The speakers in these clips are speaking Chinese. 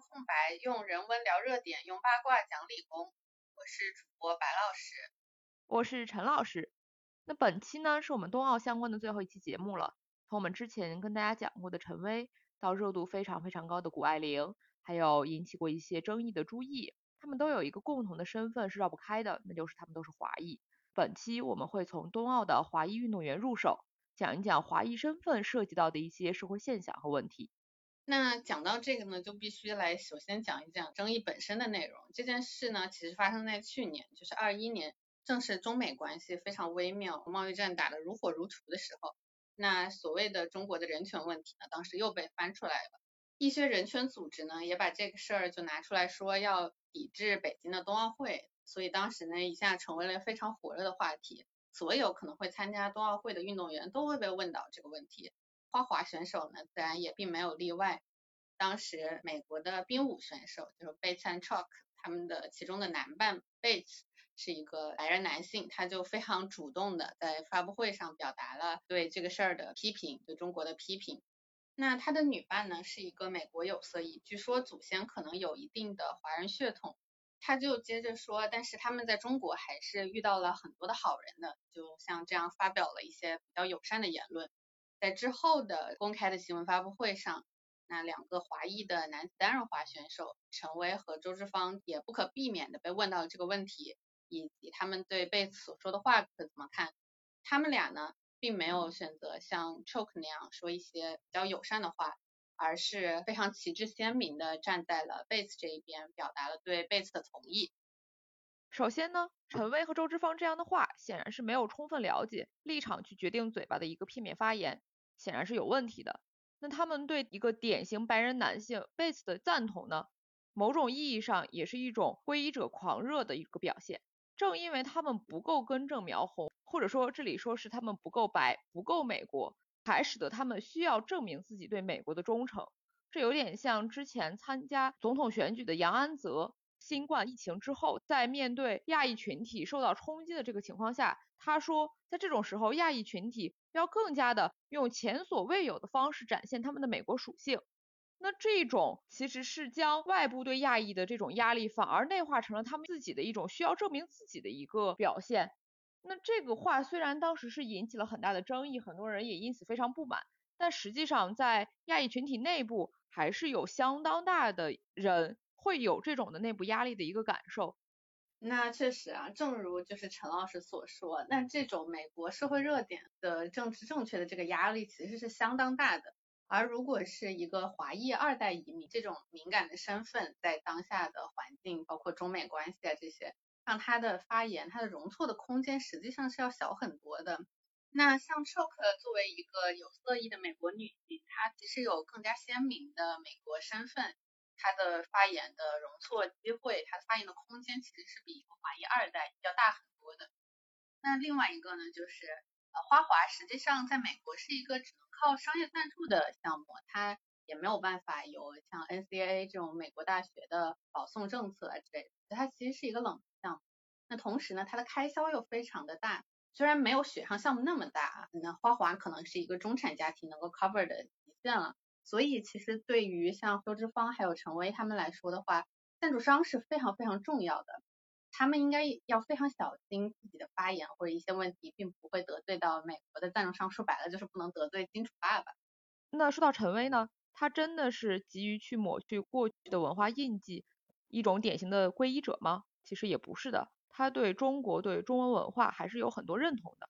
空白，用人文聊热点，用八卦讲理工。我是主播白老师，我是陈老师。那本期呢，是我们冬奥相关的最后一期节目了。从我们之前跟大家讲过的陈薇，到热度非常非常高的谷爱凌，还有引起过一些争议的朱毅，他们都有一个共同的身份是绕不开的，那就是他们都是华裔。本期我们会从冬奥的华裔运动员入手，讲一讲华裔身份涉及到的一些社会现象和问题。那讲到这个呢，就必须来首先讲一讲争议本身的内容。这件事呢，其实发生在去年，就是二一年，正是中美关系非常微妙，贸易战打得如火如荼的时候。那所谓的中国的人权问题呢，当时又被翻出来了。一些人权组织呢，也把这个事儿就拿出来说要抵制北京的冬奥会，所以当时呢，一下成为了非常火热的话题。所有可能会参加冬奥会的运动员都会被问到这个问题。花滑选手呢，自然也并没有例外。当时美国的冰舞选手就是 Bates and Chalk，他们的其中的男伴 Bates 是一个白人男性，他就非常主动的在发布会上表达了对这个事儿的批评，对中国的批评。那他的女伴呢，是一个美国有色裔，据说祖先可能有一定的华人血统。他就接着说，但是他们在中国还是遇到了很多的好人的，就像这样发表了一些比较友善的言论。在之后的公开的新闻发布会上，那两个华裔的男子单人滑选手陈薇和周志芳也不可避免的被问到了这个问题，以及他们对贝茨所说的话可怎么看？他们俩呢，并没有选择像 Choke 那样说一些比较友善的话，而是非常旗帜鲜明的站在了贝茨这一边，表达了对贝茨的同意。首先呢，陈薇和周之芳这样的话，显然是没有充分了解立场去决定嘴巴的一个片面发言，显然是有问题的。那他们对一个典型白人男性贝茨的赞同呢，某种意义上也是一种皈依者狂热的一个表现。正因为他们不够根正苗红，或者说这里说是他们不够白、不够美国，才使得他们需要证明自己对美国的忠诚。这有点像之前参加总统选举的杨安泽。新冠疫情之后，在面对亚裔群体受到冲击的这个情况下，他说，在这种时候，亚裔群体要更加的用前所未有的方式展现他们的美国属性。那这种其实是将外部对亚裔的这种压力，反而内化成了他们自己的一种需要证明自己的一个表现。那这个话虽然当时是引起了很大的争议，很多人也因此非常不满，但实际上在亚裔群体内部，还是有相当大的人。会有这种的内部压力的一个感受，那确实啊，正如就是陈老师所说，那这种美国社会热点的政治正确的这个压力其实是相当大的，而如果是一个华裔二代移民这种敏感的身份，在当下的环境，包括中美关系啊这些，让他的发言，他的容错的空间实际上是要小很多的。那像 Choke 作为一个有色裔的美国女性，她其实有更加鲜明的美国身份。他的发言的容错机会，他发言的空间其实是比华裔二代要大很多的。那另外一个呢，就是呃花滑实际上在美国是一个只能靠商业赞助的项目，它也没有办法有像 NCAA 这种美国大学的保送政策啊之类的，它其实是一个冷项目。那同时呢，它的开销又非常的大，虽然没有雪上项目那么大，那花滑可能是一个中产家庭能够 cover 的极限了。所以其实对于像周之芳还有陈薇他们来说的话，赞助商是非常非常重要的，他们应该要非常小心自己的发言或者一些问题，并不会得罪到美国的赞助商。说白了就是不能得罪金主爸爸。那说到陈薇呢，他真的是急于去抹去过去的文化印记，一种典型的皈依者吗？其实也不是的，他对中国对中文文化还是有很多认同的。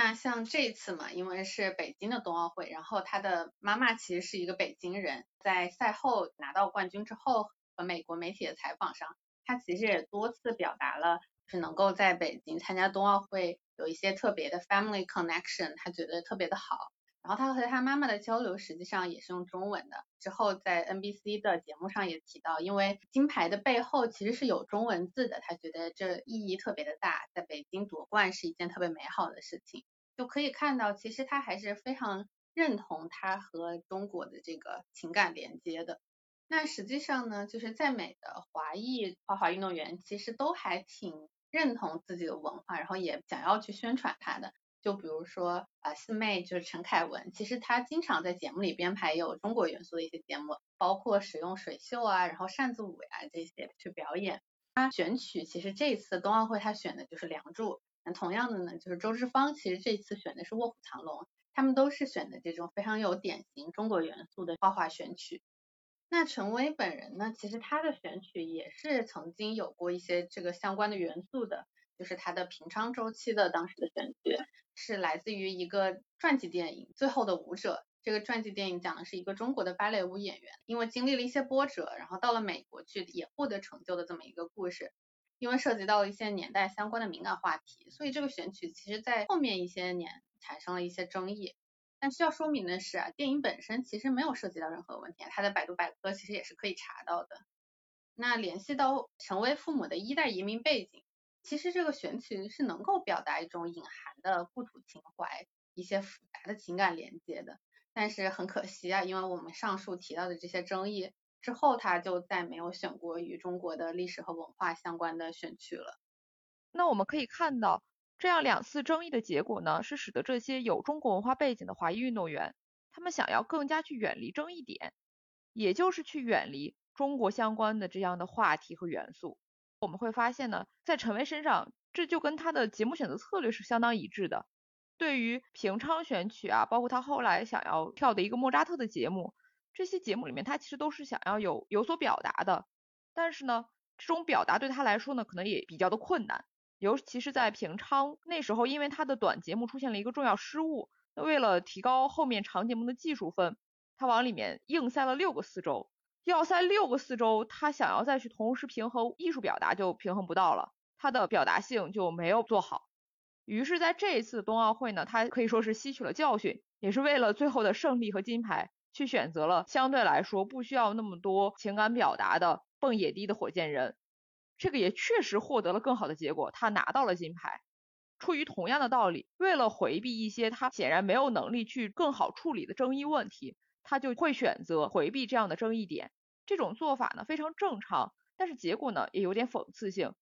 那像这次嘛，因为是北京的冬奥会，然后他的妈妈其实是一个北京人，在赛后拿到冠军之后和美国媒体的采访上，他其实也多次表达了，是能够在北京参加冬奥会有一些特别的 family connection，他觉得特别的好。然后他和他妈妈的交流实际上也是用中文的。之后在 NBC 的节目上也提到，因为金牌的背后其实是有中文字的，他觉得这意义特别的大，在北京夺冠是一件特别美好的事情。就可以看到，其实他还是非常认同他和中国的这个情感连接的。那实际上呢，就是在美的华裔花滑运动员其实都还挺认同自己的文化，然后也想要去宣传它的。就比如说啊四妹就是陈凯文，其实他经常在节目里编排有中国元素的一些节目，包括使用水袖啊，然后扇子舞呀这些去表演。他选曲其实这次冬奥会他选的就是《梁祝》，那同样的呢，就是周之芳其实这次选的是《卧虎藏龙》，他们都是选的这种非常有典型中国元素的花滑选曲。那陈薇本人呢，其实他的选曲也是曾经有过一些这个相关的元素的。就是他的平昌周期的当时的选曲，是来自于一个传记电影《最后的舞者》。这个传记电影讲的是一个中国的芭蕾舞演员，因为经历了一些波折，然后到了美国去也获得成就的这么一个故事。因为涉及到了一些年代相关的敏感话题，所以这个选曲其实在后面一些年产生了一些争议。但需要说明的是啊，电影本身其实没有涉及到任何问题，它的百度百科其实也是可以查到的。那联系到成为父母的一代移民背景。其实这个选曲是能够表达一种隐含的故土情怀，一些复杂的情感连接的。但是很可惜啊，因为我们上述提到的这些争议之后，他就再没有选过与中国的历史和文化相关的选曲了。那我们可以看到，这样两次争议的结果呢，是使得这些有中国文化背景的华裔运动员，他们想要更加去远离争议点，也就是去远离中国相关的这样的话题和元素。我们会发现呢，在陈薇身上，这就跟他的节目选择策略是相当一致的。对于平昌选曲啊，包括他后来想要跳的一个莫扎特的节目，这些节目里面他其实都是想要有有所表达的。但是呢，这种表达对他来说呢，可能也比较的困难。尤其是在平昌那时候，因为他的短节目出现了一个重要失误，那为了提高后面长节目的技术分，他往里面硬塞了六个四周。要塞六个四周，他想要再去同时平衡艺术表达就平衡不到了，他的表达性就没有做好。于是，在这一次冬奥会呢，他可以说是吸取了教训，也是为了最后的胜利和金牌，去选择了相对来说不需要那么多情感表达的蹦野迪的火箭人。这个也确实获得了更好的结果，他拿到了金牌。出于同样的道理，为了回避一些他显然没有能力去更好处理的争议问题，他就会选择回避这样的争议点。这种做法呢非常正常，但是结果呢也有点讽刺性。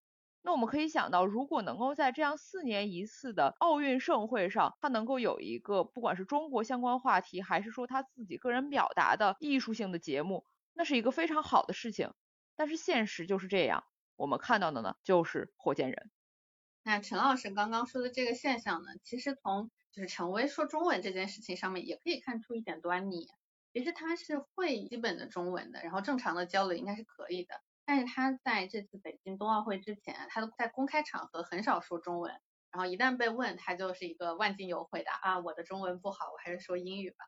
那我们可以想到，如果能够在这样四年一次的奥运盛会上，他能够有一个不管是中国相关话题，还是说他自己个人表达的艺术性的节目，那是一个非常好的事情。但是现实就是这样，我们看到的呢就是火箭人。那陈老师刚刚说的这个现象呢，其实从就是陈薇说中文这件事情上面也可以看出一点端倪。其实他是会基本的中文的，然后正常的交流应该是可以的。但是他在这次北京冬奥会之前，他都在公开场合很少说中文，然后一旦被问，他就是一个万金油回答啊，我的中文不好，我还是说英语吧。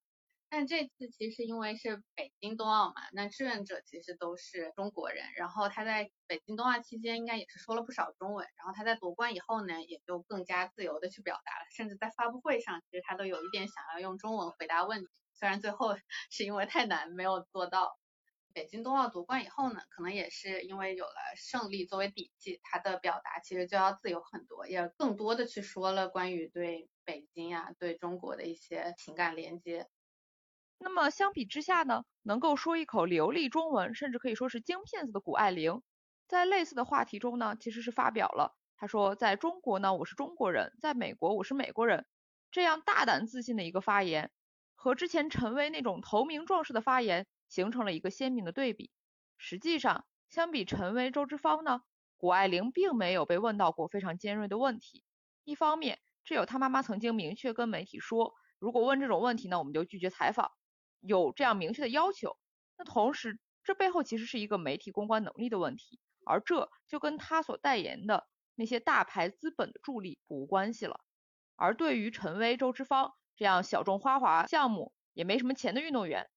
但这次其实因为是北京冬奥嘛，那志愿者其实都是中国人，然后他在北京冬奥期间应该也是说了不少中文，然后他在夺冠以后呢，也就更加自由的去表达了，甚至在发布会上，其实他都有一点想要用中文回答问题。虽然最后 是因为太难没有做到，北京冬奥夺冠以后呢，可能也是因为有了胜利作为底气，他的表达其实就要自由很多，也更多的去说了关于对北京呀、对中国的一些情感连接。那么相比之下呢，能够说一口流利中文，甚至可以说是京片子的谷爱凌，在类似的话题中呢，其实是发表了，他说在中国呢我是中国人，在美国我是美国人，这样大胆自信的一个发言。和之前陈薇那种投名状式的发言形成了一个鲜明的对比。实际上，相比陈薇、周之芳呢，谷爱凌并没有被问到过非常尖锐的问题。一方面，这有她妈妈曾经明确跟媒体说，如果问这种问题呢，我们就拒绝采访，有这样明确的要求。那同时，这背后其实是一个媒体公关能力的问题，而这就跟他所代言的那些大牌资本的助力不无关系了。而对于陈薇、周之芳，这样小众花滑项目也没什么钱的运动员，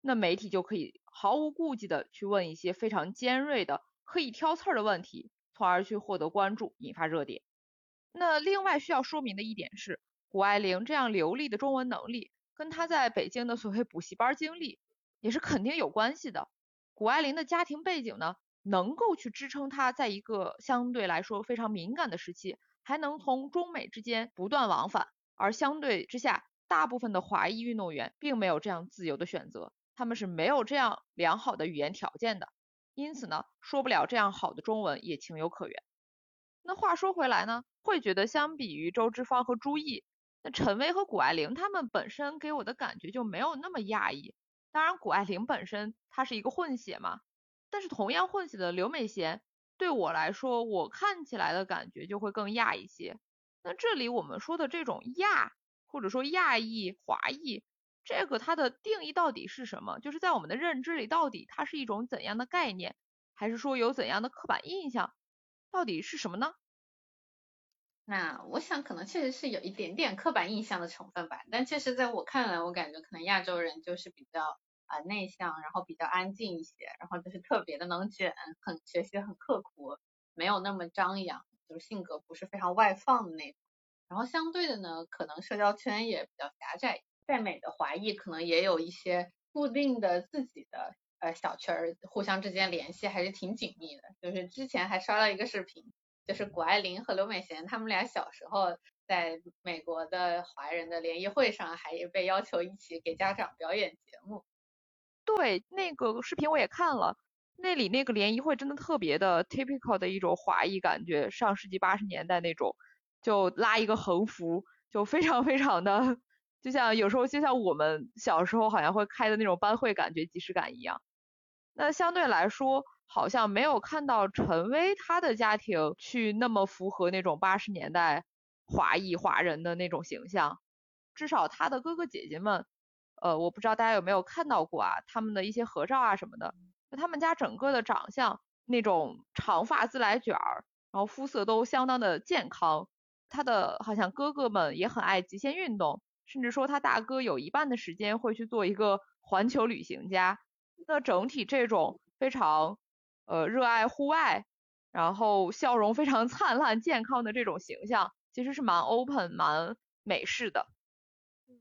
那媒体就可以毫无顾忌的去问一些非常尖锐的、可以挑刺儿的问题，从而去获得关注，引发热点。那另外需要说明的一点是，谷爱凌这样流利的中文能力，跟她在北京的所谓补习班经历也是肯定有关系的。谷爱凌的家庭背景呢，能够去支撑她在一个相对来说非常敏感的时期，还能从中美之间不断往返。而相对之下，大部分的华裔运动员并没有这样自由的选择，他们是没有这样良好的语言条件的，因此呢，说不了这样好的中文也情有可原。那话说回来呢，会觉得相比于周之芳和朱毅，那陈薇和谷爱凌她们本身给我的感觉就没有那么亚裔。当然，谷爱凌本身她是一个混血嘛，但是同样混血的刘美贤，对我来说，我看起来的感觉就会更亚一些。那这里我们说的这种亚，或者说亚裔、华裔，这个它的定义到底是什么？就是在我们的认知里，到底它是一种怎样的概念，还是说有怎样的刻板印象？到底是什么呢？那我想可能确实是有一点点刻板印象的成分吧，但确实在我看来，我感觉可能亚洲人就是比较啊内向，然后比较安静一些，然后就是特别的能卷，很学习很刻苦，没有那么张扬，就是性格不是非常外放的那种。然后相对的呢，可能社交圈也比较狭窄，在美的华裔可能也有一些固定的自己的呃小圈儿，互相之间联系还是挺紧密的。就是之前还刷了一个视频。就是谷爱凌和刘美贤，他们俩小时候在美国的华人的联谊会上，还被要求一起给家长表演节目。对，那个视频我也看了，那里那个联谊会真的特别的 typical 的一种华裔感觉，上世纪八十年代那种，就拉一个横幅，就非常非常的，就像有时候就像我们小时候好像会开的那种班会感觉，即视感一样。那相对来说。好像没有看到陈薇她的家庭去那么符合那种八十年代华裔华人的那种形象，至少他的哥哥姐姐们，呃，我不知道大家有没有看到过啊，他们的一些合照啊什么的，他们家整个的长相，那种长发自来卷儿，然后肤色都相当的健康，他的好像哥哥们也很爱极限运动，甚至说他大哥有一半的时间会去做一个环球旅行家，那整体这种非常。呃，热爱户外，然后笑容非常灿烂、健康的这种形象，其实是蛮 open、蛮美式的。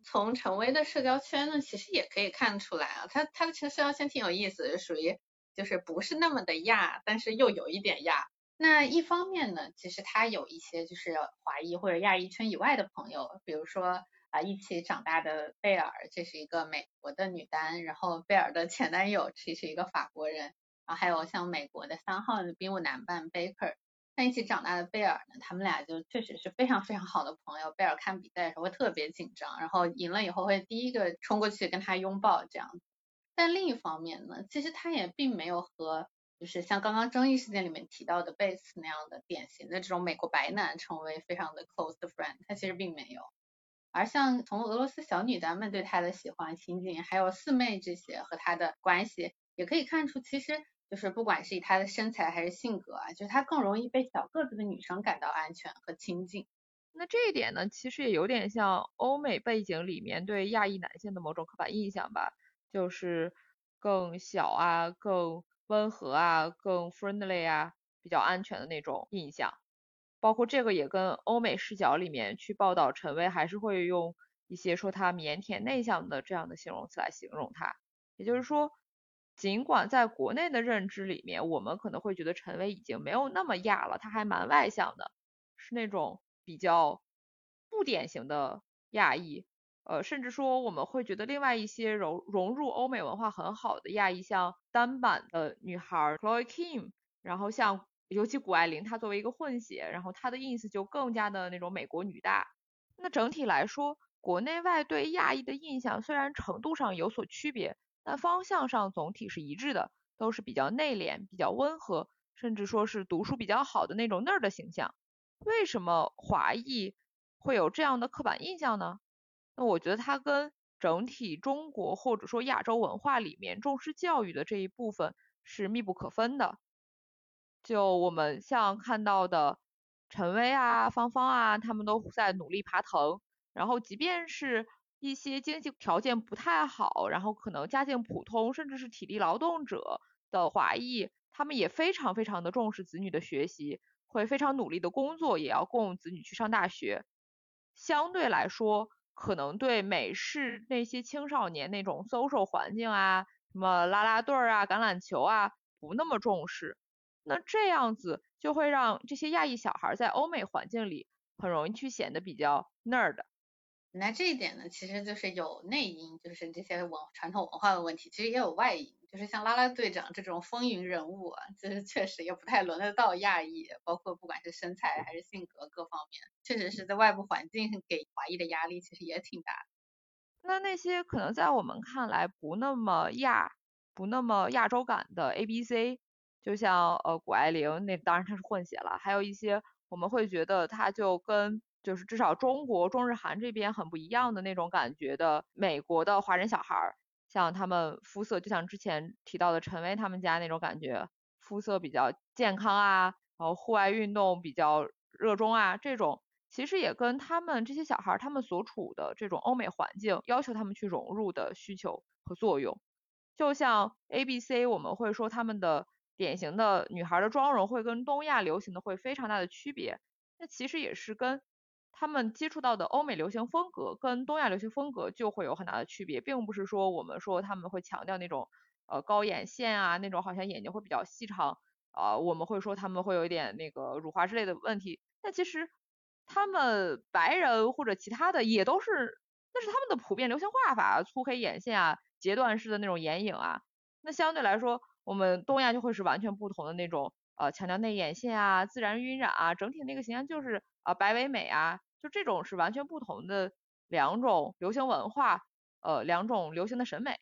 从陈薇的社交圈呢，其实也可以看出来啊，她她的社交圈挺有意思的，属于就是不是那么的亚，但是又有一点亚。那一方面呢，其实她有一些就是华裔或者亚裔圈以外的朋友，比如说啊一起长大的贝尔，这是一个美国的女单，然后贝尔的前男友其实是一个法国人。然后还有像美国的三号的冰舞男伴 Baker，在一起长大的贝尔呢，他们俩就确实是非常非常好的朋友。贝尔看比赛的时候会特别紧张，然后赢了以后会第一个冲过去跟他拥抱这样。但另一方面呢，其实他也并没有和就是像刚刚争议事件里面提到的贝斯那样的典型的这种美国白男成为非常的 close friend，他其实并没有。而像从俄罗斯小女单们对他的喜欢亲近，还有四妹这些和他的关系，也可以看出其实。就是不管是以他的身材还是性格啊，就是他更容易被小个子的女生感到安全和亲近。那这一点呢，其实也有点像欧美背景里面对亚裔男性的某种刻板印象吧，就是更小啊、更温和啊、更 friendly 啊、比较安全的那种印象。包括这个也跟欧美视角里面去报道陈薇，还是会用一些说他腼腆内向的这样的形容词来形容他。也就是说。尽管在国内的认知里面，我们可能会觉得陈薇已经没有那么亚了，她还蛮外向的，是那种比较不典型的亚裔。呃，甚至说我们会觉得另外一些融融入欧美文化很好的亚裔，像单板的女孩 Chloe Kim，然后像尤其谷爱凌，她作为一个混血，然后她的 ins 就更加的那种美国女大。那整体来说，国内外对亚裔的印象虽然程度上有所区别。但方向上总体是一致的，都是比较内敛、比较温和，甚至说是读书比较好的那种那儿的形象。为什么华裔会有这样的刻板印象呢？那我觉得它跟整体中国或者说亚洲文化里面重视教育的这一部分是密不可分的。就我们像看到的陈薇啊、芳芳啊，他们都在努力爬藤，然后即便是。一些经济条件不太好，然后可能家境普通，甚至是体力劳动者的华裔，他们也非常非常的重视子女的学习，会非常努力的工作，也要供子女去上大学。相对来说，可能对美式那些青少年那种 social 环境啊，什么啦啦队啊、橄榄球啊，不那么重视。那这样子就会让这些亚裔小孩在欧美环境里很容易去显得比较 nerd。那这一点呢，其实就是有内因，就是这些文传统文化的问题，其实也有外因，就是像啦啦队长这种风云人物，就是确实也不太轮得到亚裔，包括不管是身材还是性格各方面，确实是在外部环境给华裔的压力其实也挺大。那那些可能在我们看来不那么亚、不那么亚洲感的 A B C，就像呃谷爱凌，那当然她是混血了，还有一些我们会觉得她就跟就是至少中国中日韩这边很不一样的那种感觉的美国的华人小孩儿，像他们肤色就像之前提到的陈薇他们家那种感觉，肤色比较健康啊，然后户外运动比较热衷啊，这种其实也跟他们这些小孩儿他们所处的这种欧美环境要求他们去融入的需求和作用，就像 A B C 我们会说他们的典型的女孩的妆容会跟东亚流行的会非常大的区别，那其实也是跟他们接触到的欧美流行风格跟东亚流行风格就会有很大的区别，并不是说我们说他们会强调那种呃高眼线啊，那种好像眼睛会比较细长，啊我们会说他们会有一点那个乳化之类的问题，但其实他们白人或者其他的也都是，那是他们的普遍流行画法，粗黑眼线啊，截断式的那种眼影啊，那相对来说我们东亚就会是完全不同的那种呃强调内眼线啊，自然晕染啊，整体那个形象就是啊白唯美啊。就这种是完全不同的两种流行文化，呃，两种流行的审美。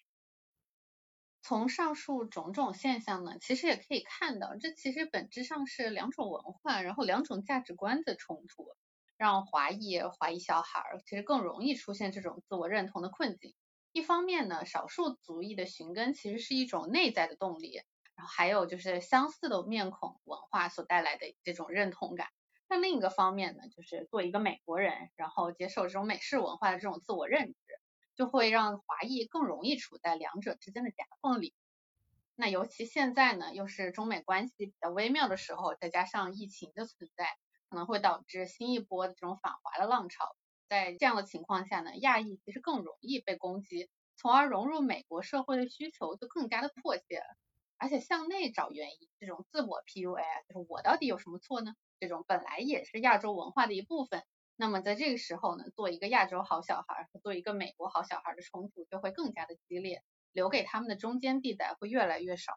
从上述种种现象呢，其实也可以看到，这其实本质上是两种文化，然后两种价值观的冲突，让华裔华裔小孩儿其实更容易出现这种自我认同的困境。一方面呢，少数族裔的寻根其实是一种内在的动力，然后还有就是相似的面孔文化所带来的这种认同感。那另一个方面呢，就是做一个美国人，然后接受这种美式文化的这种自我认知，就会让华裔更容易处在两者之间的夹缝里。那尤其现在呢，又是中美关系比较微妙的时候，再加上疫情的存在，可能会导致新一波的这种反华的浪潮。在这样的情况下呢，亚裔其实更容易被攻击，从而融入美国社会的需求就更加的迫切了。而且向内找原因，这种自我 PUA，就是我到底有什么错呢？这种本来也是亚洲文化的一部分，那么在这个时候呢，做一个亚洲好小孩和做一个美国好小孩的冲突就会更加的激烈，留给他们的中间地带会越来越少。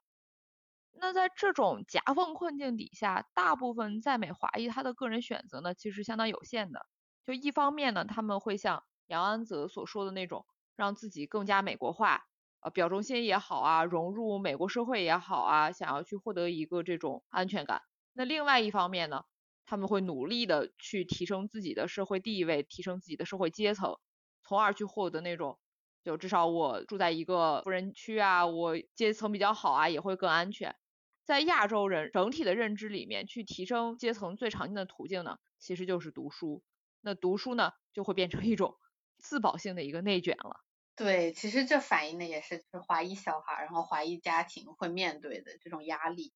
那在这种夹缝困境底下，大部分在美华裔他的个人选择呢，其实相当有限的。就一方面呢，他们会像杨安泽所说的那种，让自己更加美国化，呃，表忠心也好啊，融入美国社会也好啊，想要去获得一个这种安全感。那另外一方面呢，他们会努力的去提升自己的社会地位，提升自己的社会阶层，从而去获得那种，就至少我住在一个富人区啊，我阶层比较好啊，也会更安全。在亚洲人整体的认知里面，去提升阶层最常见的途径呢，其实就是读书。那读书呢，就会变成一种 自保性的一个内卷了。对，其实这反映的也是就是华裔小孩，然后华裔家庭会面对的这种压力。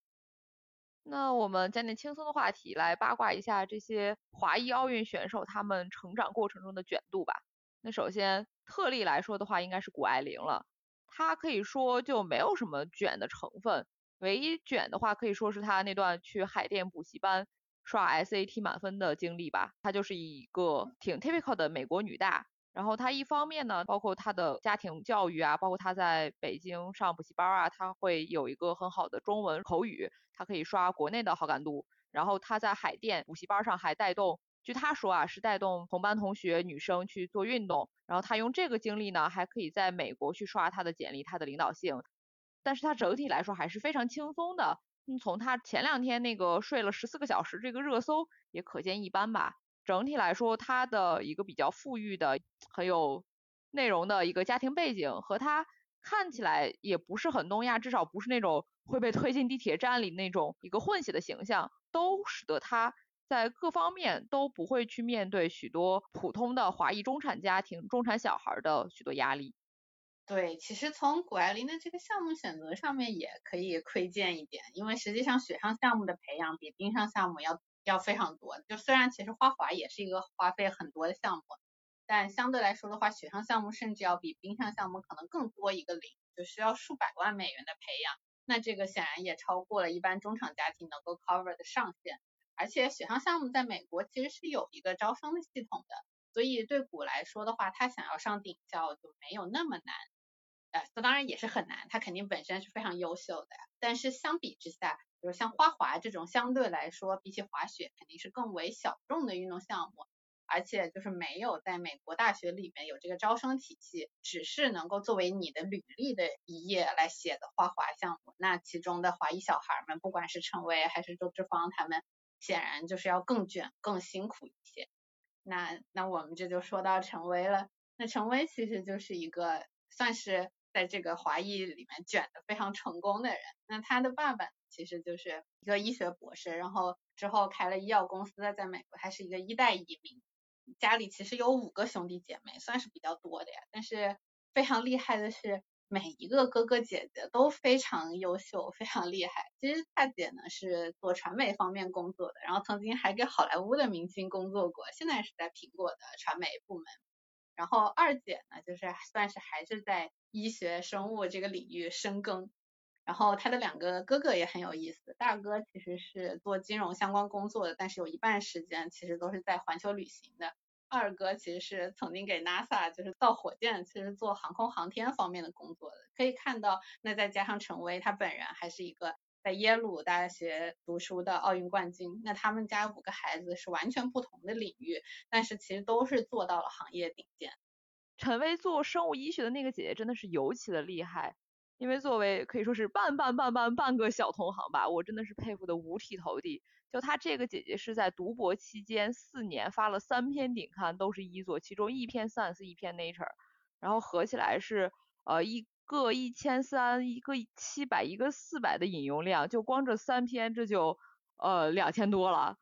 那我们讲点轻松的话题，来八卦一下这些华裔奥运选手他们成长过程中的卷度吧。那首先特例来说的话，应该是谷爱凌了。她可以说就没有什么卷的成分，唯一卷的话可以说是她那段去海淀补习班刷 SAT 满分的经历吧。她就是一个挺 typical 的美国女大。然后他一方面呢，包括他的家庭教育啊，包括他在北京上补习班啊，他会有一个很好的中文口语，他可以刷国内的好感度。然后他在海淀补习班上还带动，据他说啊，是带动同班同学女生去做运动。然后他用这个经历呢，还可以在美国去刷他的简历，他的领导性。但是他整体来说还是非常轻松的。嗯，从他前两天那个睡了十四个小时这个热搜也可见一斑吧。整体来说，他的一个比较富裕的、很有内容的一个家庭背景，和他看起来也不是很东亚，至少不是那种会被推进地铁站里那种一个混血的形象，都使得他在各方面都不会去面对许多普通的华裔中产家庭、中产小孩的许多压力。对，其实从谷爱凌的这个项目选择上面也可以窥见一点，因为实际上雪上项目的培养比冰上项目要。要非常多，就虽然其实花滑也是一个花费很多的项目，但相对来说的话，雪上项目甚至要比冰上项目可能更多一个零，就需要数百万美元的培养。那这个显然也超过了一般中产家庭能够 cover 的上限。而且雪上项目在美国其实是有一个招生的系统的，所以对谷来说的话，他想要上顶校就没有那么难。呃，这当然也是很难，他肯定本身是非常优秀的，但是相比之下，比如像花滑这种相对来说比起滑雪肯定是更为小众的运动项目。而且就是没有在美国大学里面有这个招生体系，只是能够作为你的履历的一页来写的花滑项目，那其中的华裔小孩们，不管是陈威还是周志芳，他们显然就是要更卷、更辛苦一些。那那我们这就说到陈威了，那陈威其实就是一个算是在这个华裔里面卷的非常成功的人。那他的爸爸其实就是一个医学博士，然后之后开了医药公司，在美国还是一个一代移民。家里其实有五个兄弟姐妹，算是比较多的呀。但是非常厉害的是，每一个哥哥姐姐都非常优秀，非常厉害。其实大姐呢是做传媒方面工作的，然后曾经还给好莱坞的明星工作过，现在是在苹果的传媒部门。然后二姐呢，就是算是还是在医学生物这个领域深耕。然后他的两个哥哥也很有意思，大哥其实是做金融相关工作的，但是有一半时间其实都是在环球旅行的。二哥其实是曾经给 NASA 就是造火箭，其实做航空航天方面的工作的。可以看到，那再加上陈威他本人还是一个在耶鲁大学读书的奥运冠军，那他们家五个孩子是完全不同的领域，但是其实都是做到了行业顶尖。陈威做生物医学的那个姐姐真的是尤其的厉害。因为作为可以说是半半半半半个小同行吧，我真的是佩服的五体投地。就她这个姐姐是在读博期间四年发了三篇顶刊，都是一作，其中一篇 Science，一篇 Nature，然后合起来是呃一个一千三，一个七百，一个四百的引用量，就光这三篇这就呃两千多了。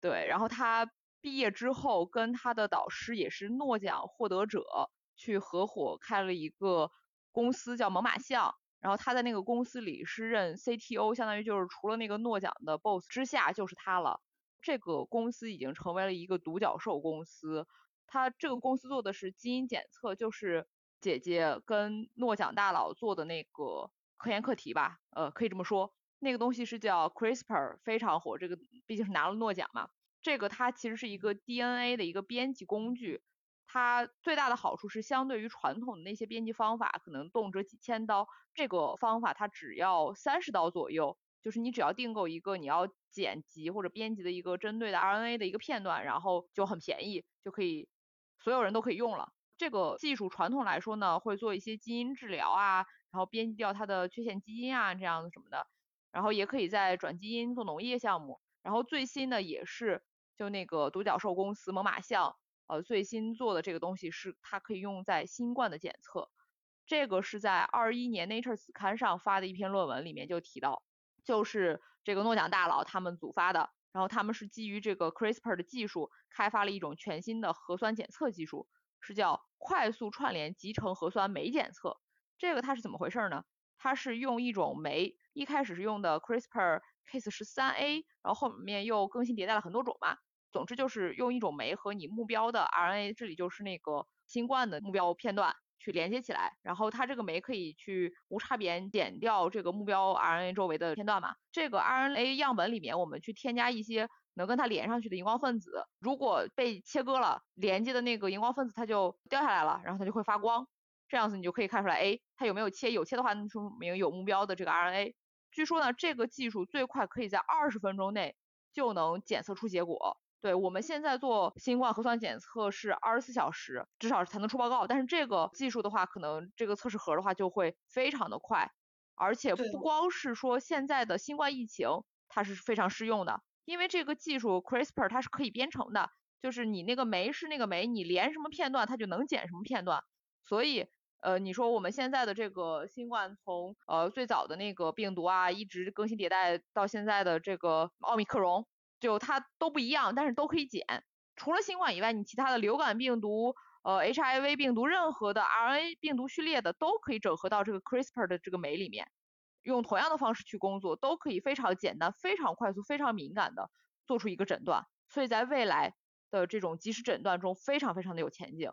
对，然后她毕业之后跟她的导师也是诺奖获得者，去合伙开了一个。公司叫猛犸象，然后他在那个公司里是任 CTO，相当于就是除了那个诺奖的 boss 之下就是他了。这个公司已经成为了一个独角兽公司。他这个公司做的是基因检测，就是姐姐跟诺奖大佬做的那个科研课题吧，呃，可以这么说。那个东西是叫 CRISPR，非常火，这个毕竟是拿了诺奖嘛。这个它其实是一个 DNA 的一个编辑工具。它最大的好处是，相对于传统的那些编辑方法，可能动辄几千刀，这个方法它只要三十刀左右，就是你只要订购一个你要剪辑或者编辑的一个针对的 RNA 的一个片段，然后就很便宜，就可以所有人都可以用了。这个技术传统来说呢，会做一些基因治疗啊，然后编辑掉它的缺陷基因啊这样子什么的，然后也可以在转基因做农业项目，然后最新的也是就那个独角兽公司猛犸象。呃，最新做的这个东西是它可以用在新冠的检测，这个是在二一年 Nature 子刊上发的一篇论文里面就提到，就是这个诺奖大佬他们组发的，然后他们是基于这个 CRISPR 的技术开发了一种全新的核酸检测技术，是叫快速串联集成核酸酶检测。这个它是怎么回事呢？它是用一种酶，一开始是用的 CRISPR Cas 十三 A，然后后面又更新迭代了很多种嘛。总之就是用一种酶和你目标的 RNA，这里就是那个新冠的目标片段去连接起来，然后它这个酶可以去无差别剪掉这个目标 RNA 周围的片段嘛。这个 RNA 样本里面我们去添加一些能跟它连上去的荧光分子，如果被切割了，连接的那个荧光分子它就掉下来了，然后它就会发光，这样子你就可以看出来，哎，它有没有切？有切的话，那说明有目标的这个 RNA。据说呢，这个技术最快可以在二十分钟内就能检测出结果。对我们现在做新冠核酸检测是二十四小时，至少才能出报告。但是这个技术的话，可能这个测试盒的话就会非常的快，而且不光是说现在的新冠疫情它是非常适用的，因为这个技术 CRISPR 它是可以编程的，就是你那个酶是那个酶，你连什么片段它就能剪什么片段。所以呃你说我们现在的这个新冠从呃最早的那个病毒啊，一直更新迭代到现在的这个奥密克戎。就它都不一样，但是都可以剪。除了新冠以外，你其他的流感病毒、呃 HIV 病毒，任何的 RNA 病毒序列的都可以整合到这个 CRISPR 的这个酶里面，用同样的方式去工作，都可以非常简单、非常快速、非常敏感的做出一个诊断。所以在未来的这种即时诊断中，非常非常的有前景。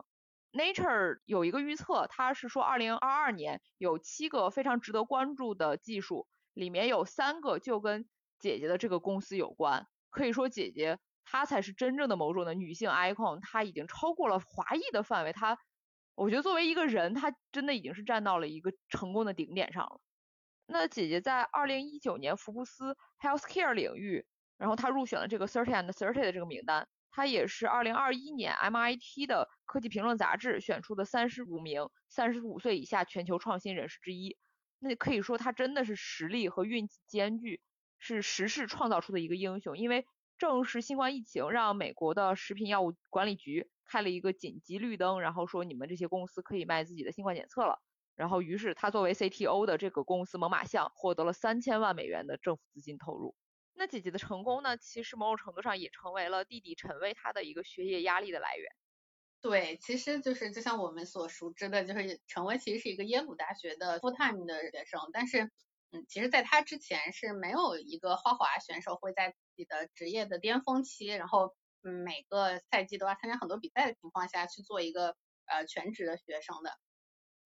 Nature 有一个预测，它是说2022年有七个非常值得关注的技术，里面有三个就跟姐姐的这个公司有关。可以说姐姐她才是真正的某种的女性 icon，她已经超过了华裔的范围，她我觉得作为一个人，她真的已经是站到了一个成功的顶点上了。那姐姐在二零一九年福布斯 Healthcare 领域，然后她入选了这个 Thirty and Thirty 的这个名单。她也是二零二一年 MIT 的科技评论杂志选出的三十五名三十五岁以下全球创新人士之一。那可以说她真的是实力和运气兼具，是时势创造出的一个英雄。因为正是新冠疫情让美国的食品药物管理局开了一个紧急绿灯，然后说你们这些公司可以卖自己的新冠检测了。然后于是他作为 CTO 的这个公司猛犸象获得了三千万美元的政府资金投入。那姐姐的成功呢，其实某种程度上也成为了弟弟陈威他的一个学业压力的来源。对，其实就是就像我们所熟知的，就是陈威其实是一个耶鲁大学的 full time 的学生，但是，嗯，其实在他之前是没有一个花滑选手会在自己的职业的巅峰期，然后，每个赛季都要参加很多比赛的情况下去做一个呃全职的学生的。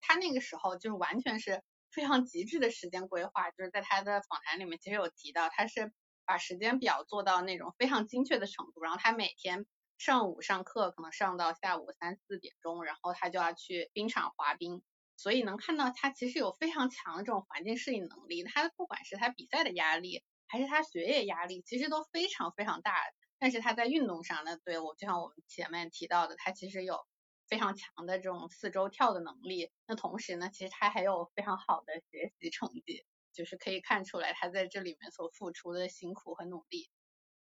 他那个时候就是完全是非常极致的时间规划，就是在他的访谈里面其实有提到，他是。把时间表做到那种非常精确的程度，然后他每天上午上课可能上到下午三四点钟，然后他就要去冰场滑冰，所以能看到他其实有非常强的这种环境适应能力。他不管是他比赛的压力，还是他学业压力，其实都非常非常大。但是他在运动上呢，对我就像我们前面提到的，他其实有非常强的这种四周跳的能力。那同时呢，其实他还有非常好的学习成绩。就是可以看出来他在这里面所付出的辛苦和努力。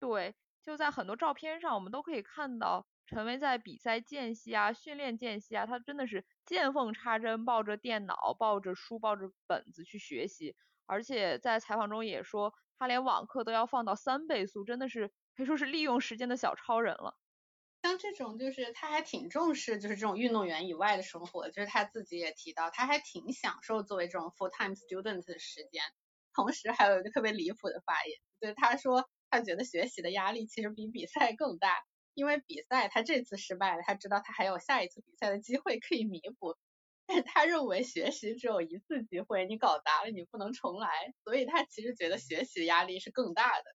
对，就在很多照片上，我们都可以看到陈威在比赛间隙啊、训练间隙啊，他真的是见缝插针，抱着电脑、抱着书、抱着本子去学习。而且在采访中也说，他连网课都要放到三倍速，真的是可以说是利用时间的小超人了。像这种就是他还挺重视，就是这种运动员以外的生活，就是他自己也提到，他还挺享受作为这种 full time student 的时间。同时还有一个特别离谱的发言，就是他说他觉得学习的压力其实比比赛更大，因为比赛他这次失败了，他知道他还有下一次比赛的机会可以弥补，但他认为学习只有一次机会，你搞砸了你不能重来，所以他其实觉得学习压力是更大的。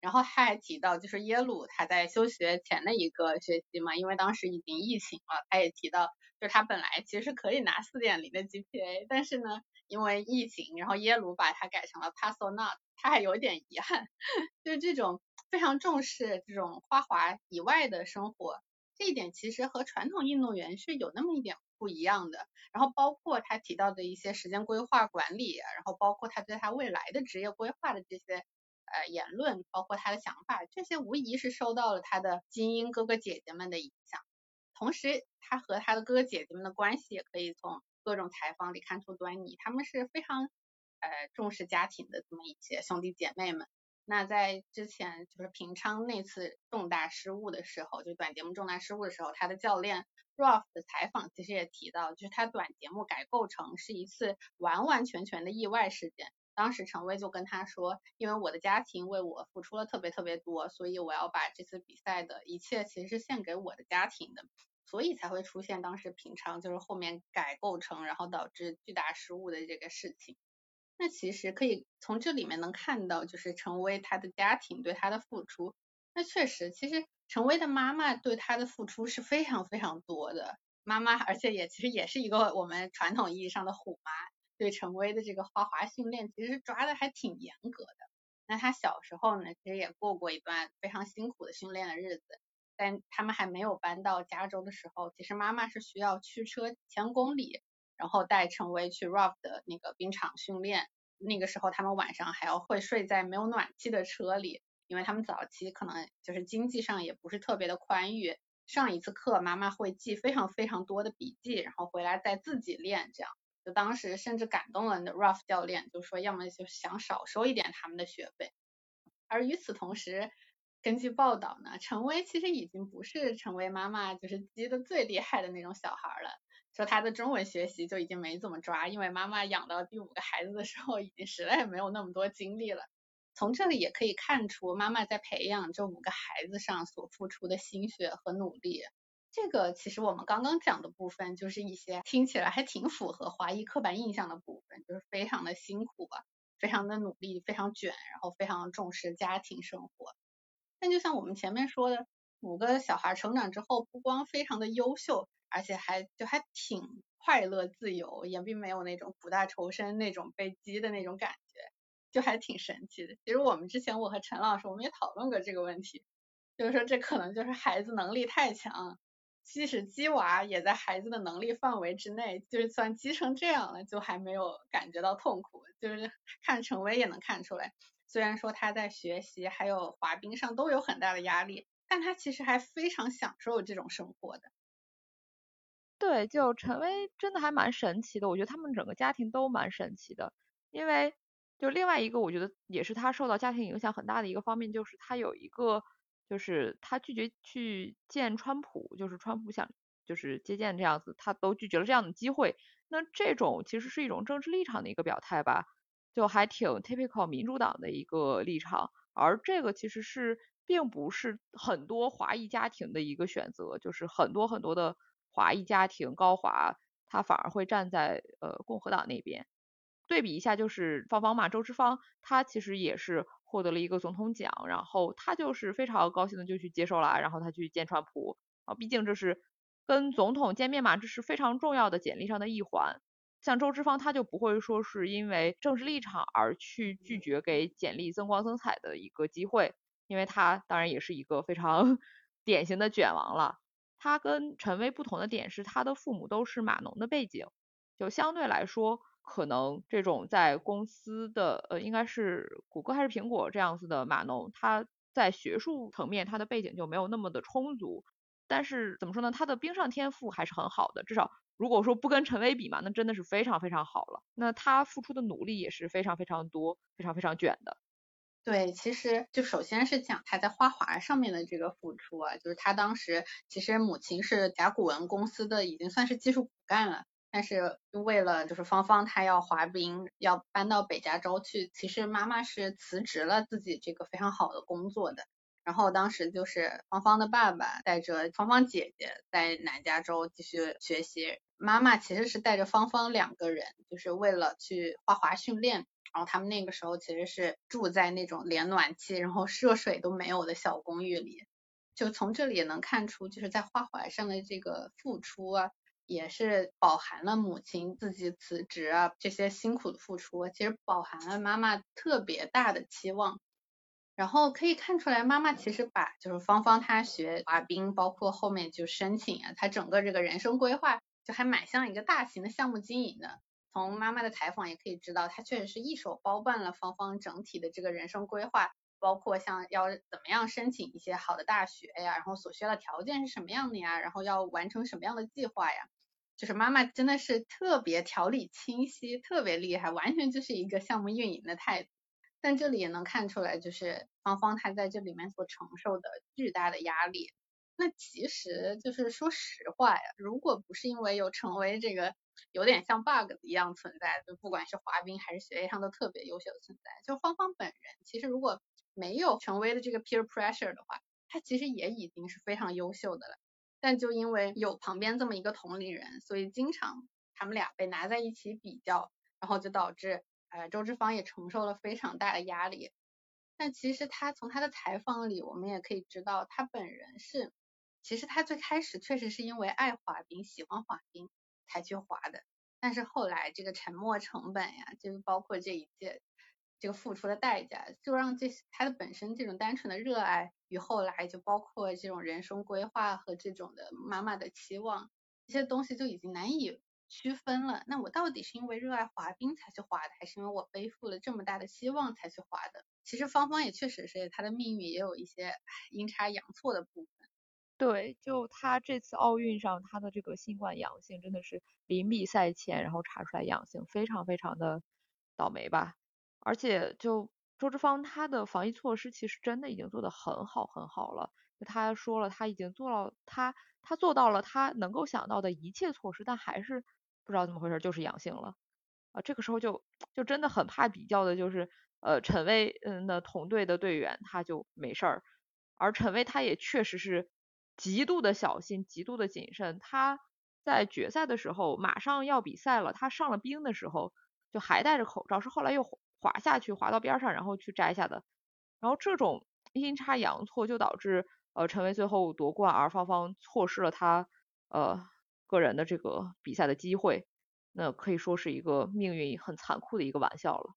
然后他还提到，就是耶鲁他在休学前的一个学期嘛，因为当时已经疫情了，他也提到，就是他本来其实可以拿四点零的 GPA，但是呢，因为疫情，然后耶鲁把它改成了 Pass or Not，他还有点遗憾。就这种非常重视这种花滑以外的生活，这一点其实和传统运动员是有那么一点不一样的。然后包括他提到的一些时间规划管理，然后包括他对他未来的职业规划的这些。呃，言论包括他的想法，这些无疑是受到了他的精英哥哥姐姐们的影响。同时，他和他的哥哥姐姐们的关系也可以从各种采访里看出端倪。他们是非常呃重视家庭的这么一些兄弟姐妹们。那在之前就是平昌那次重大失误的时候，就短节目重大失误的时候，他的教练 Ralph 的采访其实也提到，就是他短节目改构成是一次完完全全的意外事件。当时陈威就跟他说，因为我的家庭为我付出了特别特别多，所以我要把这次比赛的一切其实是献给我的家庭的，所以才会出现当时平常就是后面改构成，然后导致巨大失误的这个事情。那其实可以从这里面能看到，就是陈威他的家庭对他的付出。那确实，其实陈威的妈妈对他的付出是非常非常多的，妈妈而且也其实也是一个我们传统意义上的虎妈。对陈威的这个花滑训练，其实抓的还挺严格的。那他小时候呢，其实也过过一段非常辛苦的训练的日子。但他们还没有搬到加州的时候，其实妈妈是需要驱车千公里，然后带陈威去 Rough 的那个冰场训练。那个时候他们晚上还要会睡在没有暖气的车里，因为他们早期可能就是经济上也不是特别的宽裕。上一次课，妈妈会记非常非常多的笔记，然后回来再自己练这样。就当时甚至感动了那 Ruff 教练，就说要么就想少收一点他们的学费。而与此同时，根据报道呢，陈威其实已经不是陈威妈妈就是激的最厉害的那种小孩了。说他的中文学习就已经没怎么抓，因为妈妈养到第五个孩子的时候，已经实在没有那么多精力了。从这里也可以看出，妈妈在培养这五个孩子上所付出的心血和努力。这个其实我们刚刚讲的部分，就是一些听起来还挺符合华裔刻板印象的部分，就是非常的辛苦啊，非常的努力，非常卷，然后非常重视家庭生活。但就像我们前面说的，五个小孩成长之后，不光非常的优秀，而且还就还挺快乐自由，也并没有那种苦大仇深那种被激的那种感觉，就还挺神奇的。其实我们之前我和陈老师我们也讨论过这个问题，就是说这可能就是孩子能力太强。即使鸡娃也在孩子的能力范围之内，就是算鸡成这样了，就还没有感觉到痛苦。就是看陈威也能看出来，虽然说他在学习还有滑冰上都有很大的压力，但他其实还非常享受这种生活的。对，就陈威真的还蛮神奇的，我觉得他们整个家庭都蛮神奇的。因为就另外一个，我觉得也是他受到家庭影响很大的一个方面，就是他有一个。就是他拒绝去见川普，就是川普想就是接见这样子，他都拒绝了这样的机会。那这种其实是一种政治立场的一个表态吧，就还挺 typical 民主党的一个立场。而这个其实是并不是很多华裔家庭的一个选择，就是很多很多的华裔家庭高华，他反而会站在呃共和党那边。对比一下，就是芳芳嘛，周之芳，她其实也是。获得了一个总统奖，然后他就是非常高兴的就去接受了，然后他去见川普啊，毕竟这是跟总统见面嘛，这是非常重要的简历上的一环。像周之芳，他就不会说是因为政治立场而去拒绝给简历增光增彩的一个机会，因为他当然也是一个非常 典型的卷王了。他跟陈威不同的点是，他的父母都是码农的背景，就相对来说。可能这种在公司的呃，应该是谷歌还是苹果这样子的码农，他在学术层面他的背景就没有那么的充足，但是怎么说呢，他的冰上天赋还是很好的，至少如果说不跟陈威比嘛，那真的是非常非常好了。那他付出的努力也是非常非常多，非常非常卷的。对，其实就首先是讲他在花滑上面的这个付出啊，就是他当时其实母亲是甲骨文公司的，已经算是技术骨干了。但是为了就是芳芳她要滑冰，要搬到北加州去，其实妈妈是辞职了自己这个非常好的工作的。然后当时就是芳芳的爸爸带着芳芳姐姐在南加州继续学习，妈妈其实是带着芳芳两个人，就是为了去花滑训练。然后他们那个时候其实是住在那种连暖气然后热水都没有的小公寓里，就从这里也能看出就是在花滑上的这个付出啊。也是饱含了母亲自己辞职啊这些辛苦的付出，其实饱含了妈妈特别大的期望。然后可以看出来，妈妈其实把就是芳芳她学滑冰，包括后面就申请啊，她整个这个人生规划就还蛮像一个大型的项目经营的。从妈妈的采访也可以知道，她确实是一手包办了芳芳整体的这个人生规划，包括像要怎么样申请一些好的大学呀，然后所需要的条件是什么样的呀，然后要完成什么样的计划呀。就是妈妈真的是特别条理清晰，特别厉害，完全就是一个项目运营的态度。但这里也能看出来，就是芳芳她在这里面所承受的巨大的压力。那其实就是说实话呀，如果不是因为有成为这个有点像 bug 一样存在，就不管是滑冰还是学业上都特别优秀的存在，就芳芳本人其实如果没有成为的这个 peer pressure 的话，她其实也已经是非常优秀的了。但就因为有旁边这么一个同龄人，所以经常他们俩被拿在一起比较，然后就导致呃周志芳也承受了非常大的压力。但其实他从他的采访里，我们也可以知道，他本人是其实他最开始确实是因为爱滑冰、喜欢滑冰才去滑的，但是后来这个沉没成本呀，就是包括这一切。这个付出的代价，就让这他的本身这种单纯的热爱与后来就包括这种人生规划和这种的妈妈的期望，这些东西就已经难以区分了。那我到底是因为热爱滑冰才去滑的，还是因为我背负了这么大的希望才去滑的？其实芳芳也确实是她的命运也有一些阴差阳错的部分。对，就他这次奥运上他的这个新冠阳性真的是临比赛前然后查出来阳性，非常非常的倒霉吧。而且就周志芳，他的防疫措施其实真的已经做得很好很好了。他说了，他已经做了，他他做到了他能够想到的一切措施，但还是不知道怎么回事，就是阳性了。啊，这个时候就就真的很怕比较的，就是呃陈威嗯的同队的队员他就没事儿，而陈威他也确实是极度的小心，极度的谨慎。他在决赛的时候马上要比赛了，他上了冰的时候就还戴着口罩，是后来又。滑下去，滑到边上，然后去摘下的。然后这种阴差阳错就导致呃陈威最后夺冠，而芳芳错失了他呃个人的这个比赛的机会，那可以说是一个命运很残酷的一个玩笑了。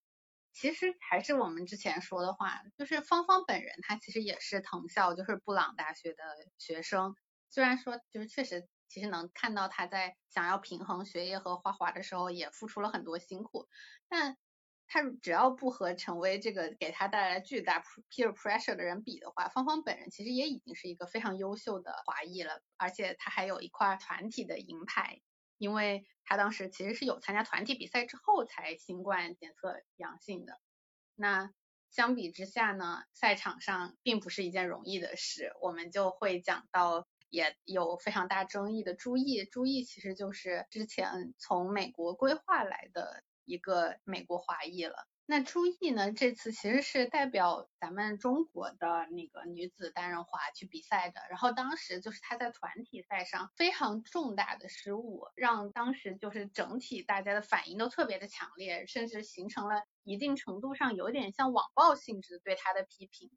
其实还是我们之前说的话，就是芳芳本人她其实也是藤校，就是布朗大学的学生。虽然说就是确实，其实能看到她在想要平衡学业和画画的时候，也付出了很多辛苦，但。他只要不和成为这个给他带来巨大 peer pressure 的人比的话，芳芳本人其实也已经是一个非常优秀的华裔了，而且她还有一块团体的银牌，因为他当时其实是有参加团体比赛之后才新冠检测阳性的。那相比之下呢，赛场上并不是一件容易的事，我们就会讲到也有非常大争议的朱毅，朱毅其实就是之前从美国规划来的。一个美国华裔了，那朱毅呢？这次其实是代表咱们中国的那个女子单人滑去比赛的。然后当时就是她在团体赛上非常重大的失误，让当时就是整体大家的反应都特别的强烈，甚至形成了一定程度上有点像网暴性质对她的批评。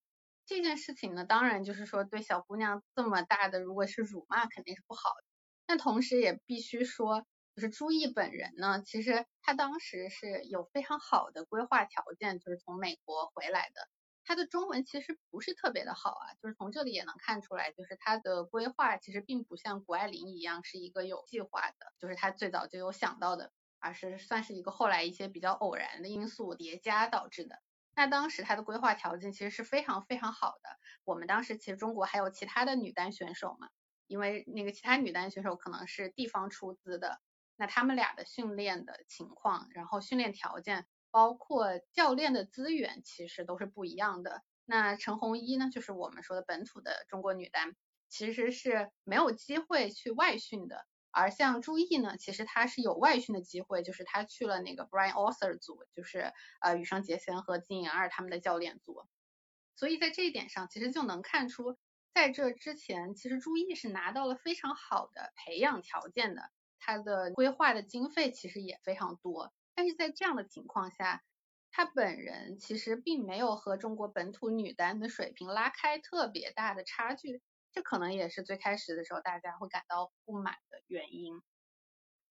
这件事情呢，当然就是说对小姑娘这么大的，如果是辱骂肯定是不好的。但同时也必须说。就是朱毅本人呢，其实他当时是有非常好的规划条件，就是从美国回来的。他的中文其实不是特别的好啊，就是从这里也能看出来，就是他的规划其实并不像谷爱凌一样是一个有计划的，就是他最早就有想到的，而是算是一个后来一些比较偶然的因素叠加导致的。那当时他的规划条件其实是非常非常好的。我们当时其实中国还有其他的女单选手嘛，因为那个其他女单选手可能是地方出资的。那他们俩的训练的情况，然后训练条件，包括教练的资源，其实都是不一样的。那陈红一呢，就是我们说的本土的中国女单，其实是没有机会去外训的。而像朱毅呢，其实她是有外训的机会，就是她去了那个 Brian Arthur 组，就是呃羽生结弦和金颖二他们的教练组。所以在这一点上，其实就能看出，在这之前，其实朱毅是拿到了非常好的培养条件的。他的规划的经费其实也非常多，但是在这样的情况下，他本人其实并没有和中国本土女单的水平拉开特别大的差距，这可能也是最开始的时候大家会感到不满的原因。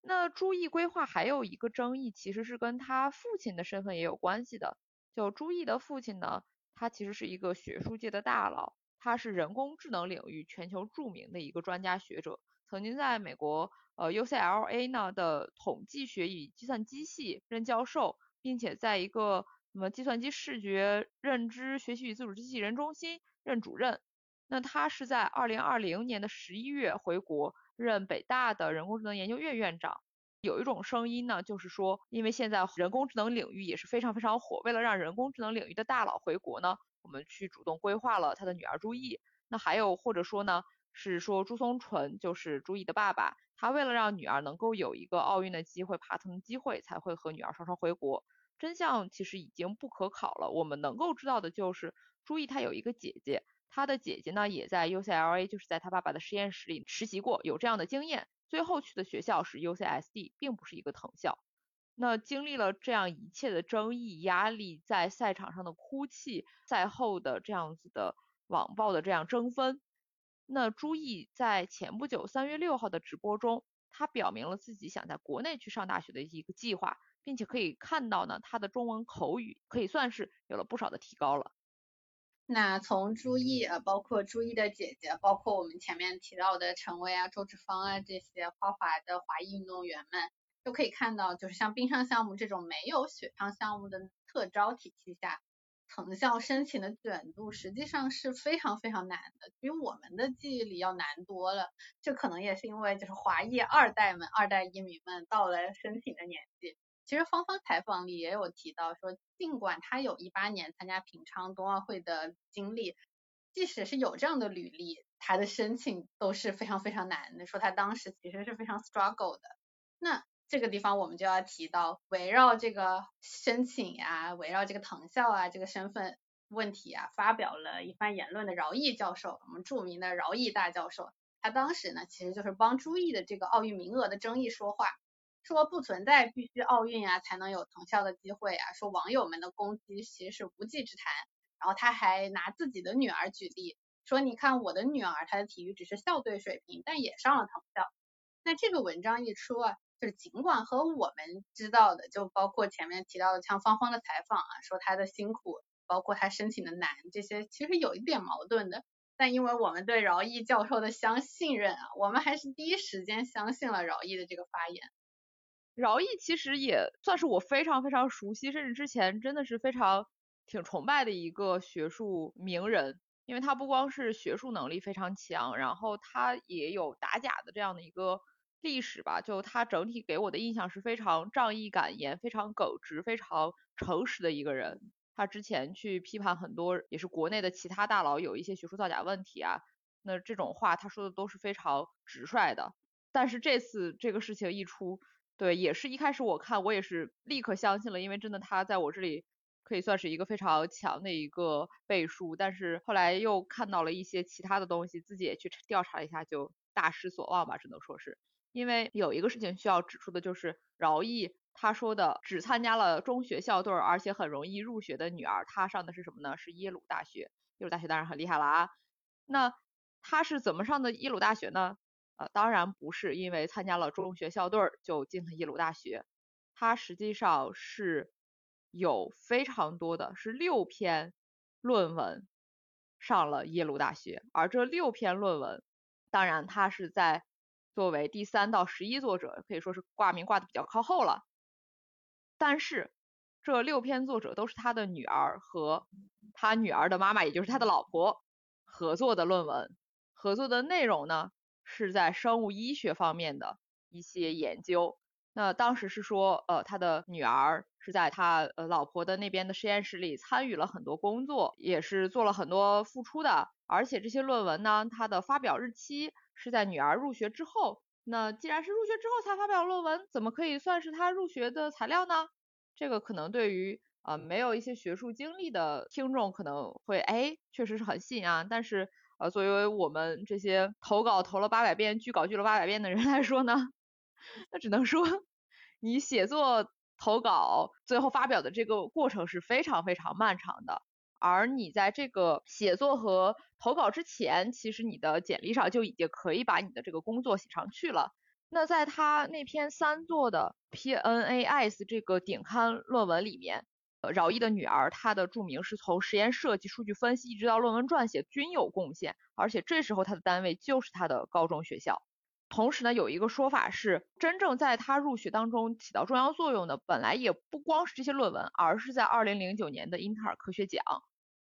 那朱毅规划还有一个争议，其实是跟他父亲的身份也有关系的。就朱毅的父亲呢，他其实是一个学术界的大佬，他是人工智能领域全球著名的一个专家学者，曾经在美国。呃，UCLA 呢的统计学与计算机系任教授，并且在一个什么计算机视觉认知学习与自主机器人中心任主任。那他是在二零二零年的十一月回国任北大的人工智能研究院院长。有一种声音呢，就是说，因为现在人工智能领域也是非常非常火，为了让人工智能领域的大佬回国呢，我们去主动规划了他的女儿朱毅。那还有或者说呢，是说朱松纯就是朱毅的爸爸。他为了让女儿能够有一个奥运的机会、爬藤的机会，才会和女儿双双回国。真相其实已经不可考了。我们能够知道的就是，朱毅他有一个姐姐，他的姐姐呢也在 UCLA，就是在他爸爸的实验室里实习过，有这样的经验。最后去的学校是 UCSD，并不是一个藤校。那经历了这样一切的争议、压力，在赛场上的哭泣，赛后的这样子的网暴的这样争分。那朱毅在前不久三月六号的直播中，他表明了自己想在国内去上大学的一个计划，并且可以看到呢，他的中文口语可以算是有了不少的提高了。那从朱毅呃，包括朱毅的姐姐，包括我们前面提到的陈薇啊、周志芳啊这些花滑的华裔运动员们，都可以看到，就是像冰上项目这种没有雪上项目的特招体系下。藤校申请的卷度实际上是非常非常难的，比我们的记忆里要难多了。这可能也是因为就是华裔二代们、二代移民们到了申请的年纪。其实芳芳采访里也有提到说，尽管他有一八年参加平昌冬奥会的经历，即使是有这样的履历，他的申请都是非常非常难的。说他当时其实是非常 struggle 的。那这个地方我们就要提到，围绕这个申请呀，围绕这个藤校啊这个身份问题啊，发表了一番言论的饶毅教授，我们著名的饶毅大教授，他当时呢其实就是帮朱毅的这个奥运名额的争议说话，说不存在必须奥运啊才能有藤校的机会啊，说网友们的攻击其实是无稽之谈，然后他还拿自己的女儿举例，说你看我的女儿她的体育只是校队水平，但也上了藤校。那这个文章一出啊，是尽管和我们知道的，就包括前面提到的像芳芳的采访啊，说她的辛苦，包括她申请的难，这些其实有一点矛盾的。但因为我们对饶毅教授的相信任啊，我们还是第一时间相信了饶毅的这个发言。饶毅其实也算是我非常非常熟悉，甚至之前真的是非常挺崇拜的一个学术名人，因为他不光是学术能力非常强，然后他也有打假的这样的一个历史吧，就他整体给我的印象是非常仗义敢言、非常耿直、非常诚实的一个人。他之前去批判很多也是国内的其他大佬有一些学术造假问题啊，那这种话他说的都是非常直率的。但是这次这个事情一出，对，也是一开始我看我也是立刻相信了，因为真的他在我这里可以算是一个非常强的一个背书。但是后来又看到了一些其他的东西，自己也去调查了一下，就大失所望吧，只能说是。因为有一个事情需要指出的就是饶毅。他说的只参加了中学校队，而且很容易入学的女儿，她上的是什么呢？是耶鲁大学。耶鲁大学当然很厉害了啊。那她是怎么上的耶鲁大学呢？呃，当然不是因为参加了中学校队就进了耶鲁大学。她实际上是有非常多的是六篇论文上了耶鲁大学，而这六篇论文，当然他是在作为第三到十一作者，可以说是挂名挂的比较靠后了。但是这六篇作者都是他的女儿和他女儿的妈妈，也就是他的老婆合作的论文。合作的内容呢是在生物医学方面的一些研究。那当时是说，呃，他的女儿是在他呃老婆的那边的实验室里参与了很多工作，也是做了很多付出的。而且这些论文呢，它的发表日期是在女儿入学之后。那既然是入学之后才发表论文，怎么可以算是她入学的材料呢？这个可能对于呃没有一些学术经历的听众可能会哎，确实是很信啊。但是呃作为我们这些投稿投了八百遍、拒稿拒了八百遍的人来说呢，那只能说你写作投稿最后发表的这个过程是非常非常漫长的。而你在这个写作和投稿之前，其实你的简历上就已经可以把你的这个工作写上去了。那在他那篇三作的 PNAS 这个顶刊论文里面，饶毅的女儿她的注明是从实验设计、数据分析一直到论文撰写均有贡献，而且这时候他的单位就是他的高中学校。同时呢，有一个说法是，真正在他入学当中起到重要作用的，本来也不光是这些论文，而是在2009年的英特尔科学奖。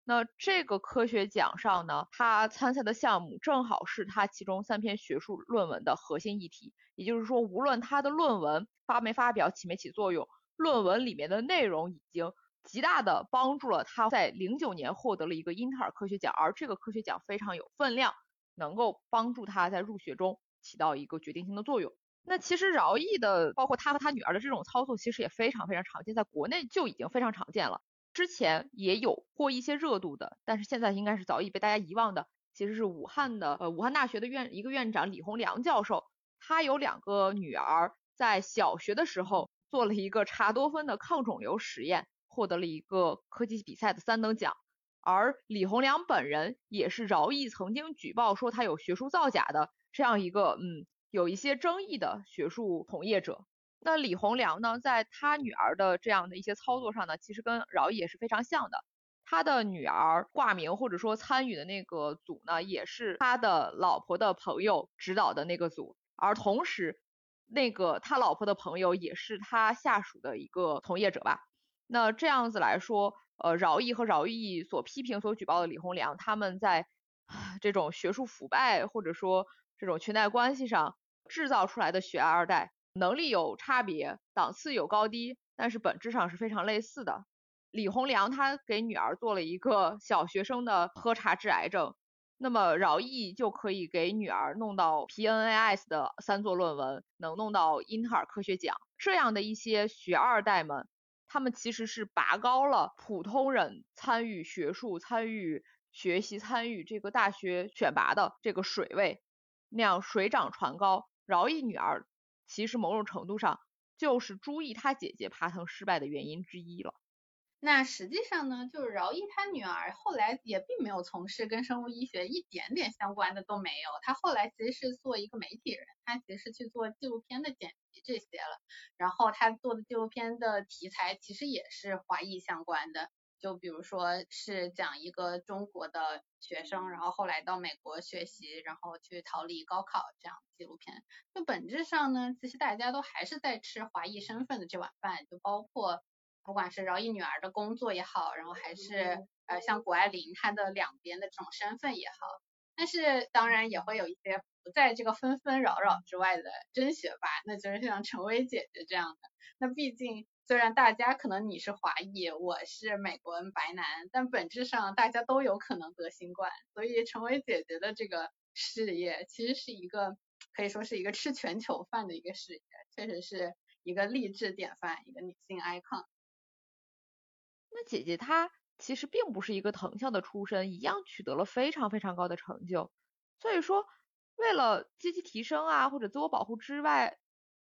那这个科学奖上呢，他参赛的项目正好是他其中三篇学术论文的核心议题。也就是说，无论他的论文发没发表、起没起作用，论文里面的内容已经极大的帮助了他在零九年获得了一个英特尔科学奖，而这个科学奖非常有分量，能够帮助他在入学中起到一个决定性的作用。那其实饶毅的，包括他和他女儿的这种操作，其实也非常非常常见，在国内就已经非常常见了。之前也有过一些热度的，但是现在应该是早已被大家遗忘的。其实是武汉的，呃，武汉大学的院一个院长李洪良教授，他有两个女儿，在小学的时候做了一个茶多酚的抗肿瘤实验，获得了一个科技比赛的三等奖。而李洪良本人也是饶毅曾经举报说他有学术造假的这样一个，嗯，有一些争议的学术从业者。那李洪良呢，在他女儿的这样的一些操作上呢，其实跟饶毅也是非常像的。他的女儿挂名或者说参与的那个组呢，也是他的老婆的朋友指导的那个组，而同时，那个他老婆的朋友也是他下属的一个从业者吧。那这样子来说，呃，饶毅和饶毅所批评、所举报的李洪良，他们在 这种学术腐败或者说这种裙带关系上制造出来的学二代。能力有差别，档次有高低，但是本质上是非常类似的。李洪良他给女儿做了一个小学生的喝茶治癌症，那么饶毅就可以给女儿弄到 PNAS 的三座论文，能弄到英特尔科学奖。这样的一些学二代们，他们其实是拔高了普通人参与学术、参与学习、参与这个大学选拔的这个水位，那样水涨船高。饶毅女儿。其实某种程度上就是朱毅他姐姐爬藤失败的原因之一了。那实际上呢，就是饶毅他女儿后来也并没有从事跟生物医学一点点相关的都没有，他后来其实是做一个媒体人，他其实是去做纪录片的剪辑这些了，然后他做的纪录片的题材其实也是华裔相关的。就比如说是讲一个中国的学生，然后后来到美国学习，然后去逃离高考这样纪录片。就本质上呢，其实大家都还是在吃华裔身份的这碗饭，就包括不管是饶毅女儿的工作也好，然后还是呃像谷爱凌她的两边的这种身份也好。但是当然也会有一些不在这个纷纷扰扰之外的真学霸，那就是像陈薇姐姐这样的。那毕竟。虽然大家可能你是华裔，我是美国人白男，但本质上大家都有可能得新冠，所以成为姐姐的这个事业其实是一个可以说是一个吃全球饭的一个事业，确实是一个励志典范，一个女性 icon。那姐姐她其实并不是一个藤校的出身，一样取得了非常非常高的成就，所以说为了积极提升啊或者自我保护之外，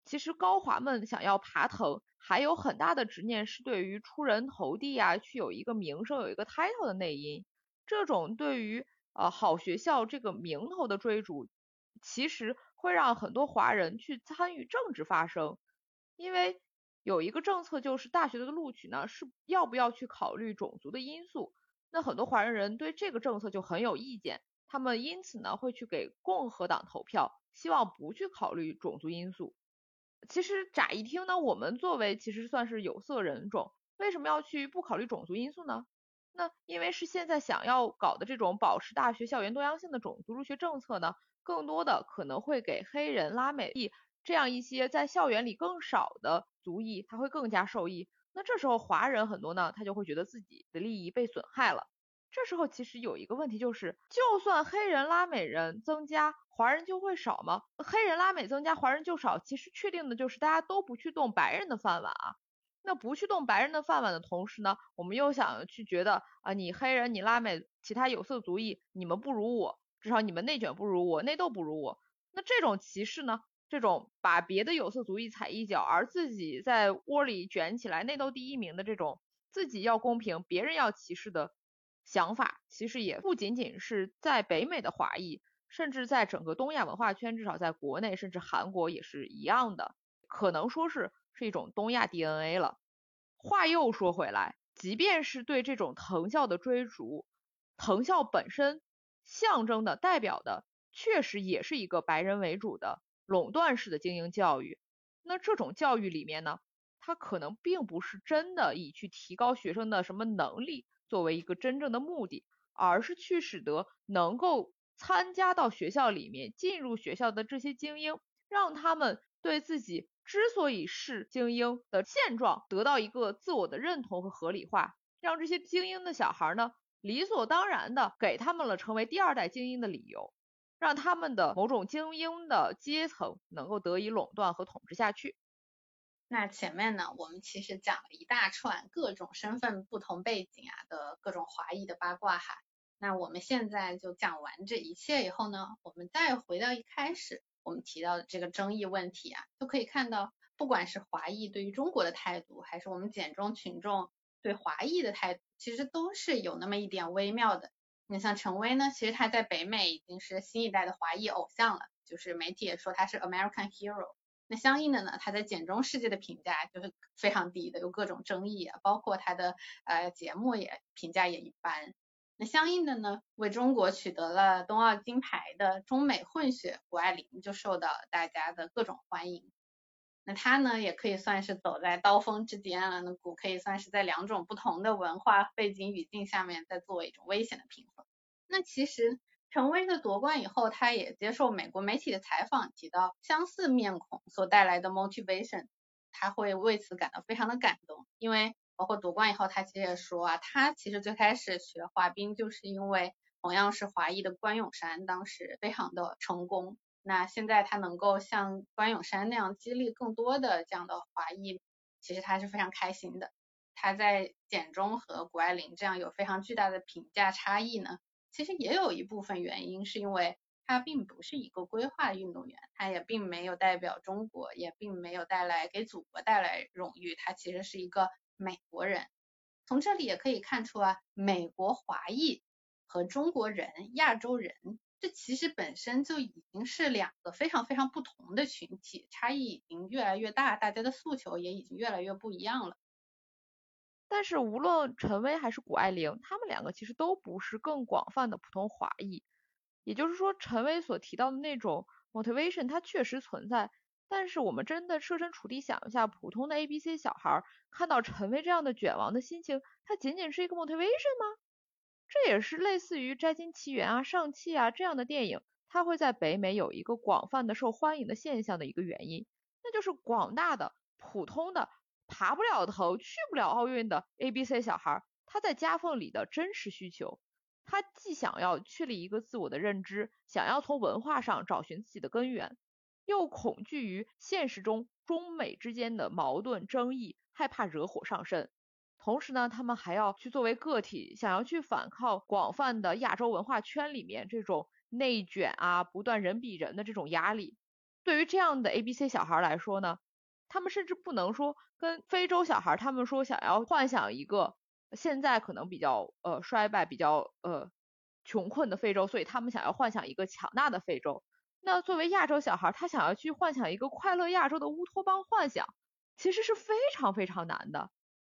其实高华们想要爬藤。还有很大的执念是对于出人头地啊，去有一个名声、有一个 title 的内因。这种对于呃好学校这个名头的追逐，其实会让很多华人去参与政治发声。因为有一个政策就是大学的录取呢是要不要去考虑种族的因素。那很多华人人对这个政策就很有意见，他们因此呢会去给共和党投票，希望不去考虑种族因素。其实乍一听呢，我们作为其实算是有色人种，为什么要去不考虑种族因素呢？那因为是现在想要搞的这种保持大学校园多样性的种族入学政策呢，更多的可能会给黑人、拉美裔这样一些在校园里更少的族裔，他会更加受益。那这时候华人很多呢，他就会觉得自己的利益被损害了。这时候其实有一个问题就是，就算黑人、拉美人增加，华人就会少吗？黑人、拉美增加，华人就少？其实确定的就是大家都不去动白人的饭碗啊。那不去动白人的饭碗的同时呢，我们又想去觉得啊，你黑人、你拉美、其他有色族裔，你们不如我，至少你们内卷不如我，内斗不如我。那这种歧视呢？这种把别的有色族裔踩一脚，而自己在窝里卷起来内斗第一名的这种，自己要公平，别人要歧视的。想法其实也不仅仅是在北美的华裔，甚至在整个东亚文化圈，至少在国内，甚至韩国也是一样的，可能说是是一种东亚 DNA 了。话又说回来，即便是对这种藤校的追逐，藤校本身象征的、代表的，确实也是一个白人为主的垄断式的精英教育。那这种教育里面呢，它可能并不是真的以去提高学生的什么能力。作为一个真正的目的，而是去使得能够参加到学校里面、进入学校的这些精英，让他们对自己之所以是精英的现状得到一个自我的认同和合理化，让这些精英的小孩呢理所当然的给他们了成为第二代精英的理由，让他们的某种精英的阶层能够得以垄断和统治下去。那前面呢，我们其实讲了一大串各种身份、不同背景啊的各种华裔的八卦哈。那我们现在就讲完这一切以后呢，我们再回到一开始我们提到的这个争议问题啊，就可以看到，不管是华裔对于中国的态度，还是我们简中群众对华裔的态度，其实都是有那么一点微妙的。你像陈薇呢，其实她在北美已经是新一代的华裔偶像了，就是媒体也说她是 American hero。那相应的呢，他在简中世界的评价就是非常低的，有各种争议啊，包括他的呃节目也评价也一般。那相应的呢，为中国取得了冬奥金牌的中美混血谷爱凌就受到大家的各种欢迎。那他呢，也可以算是走在刀锋之间了。那谷可以算是在两种不同的文化背景语境下面，在做一种危险的平衡。那其实。陈薇的夺冠以后，他也接受美国媒体的采访，提到相似面孔所带来的 motivation，他会为此感到非常的感动。因为包括夺冠以后，他其实也说啊，他其实最开始学滑冰就是因为同样是华裔的关永山当时非常的成功，那现在他能够像关永山那样激励更多的这样的华裔，其实他是非常开心的。他在简中和谷爱凌这样有非常巨大的评价差异呢。其实也有一部分原因是因为他并不是一个规划运动员，他也并没有代表中国，也并没有带来给祖国带来荣誉，他其实是一个美国人，从这里也可以看出啊，美国华裔和中国人、亚洲人，这其实本身就已经是两个非常非常不同的群体，差异已经越来越大，大家的诉求也已经越来越不一样了。但是无论陈薇还是谷爱凌，他们两个其实都不是更广泛的普通华裔。也就是说，陈薇所提到的那种 motivation，它确实存在。但是我们真的设身处地想一下，普通的 A B C 小孩看到陈薇这样的卷王的心情，它仅仅是一个 motivation 吗？这也是类似于《摘金奇缘》啊、上汽啊这样的电影，它会在北美有一个广泛的受欢迎的现象的一个原因，那就是广大的普通的爬不了头、去不了奥运的 A B C 小孩，他在夹缝里的真实需求，他既想要确立一个自我的认知，想要从文化上找寻自己的根源。又恐惧于现实中中美之间的矛盾争议，害怕惹火上身。同时呢，他们还要去作为个体，想要去反抗广泛的亚洲文化圈里面这种内卷啊，不断人比人的这种压力。对于这样的 A B C 小孩来说呢，他们甚至不能说跟非洲小孩他们说想要幻想一个现在可能比较呃衰败、比较呃穷困的非洲，所以他们想要幻想一个强大的非洲。那作为亚洲小孩，他想要去幻想一个快乐亚洲的乌托邦幻想，其实是非常非常难的。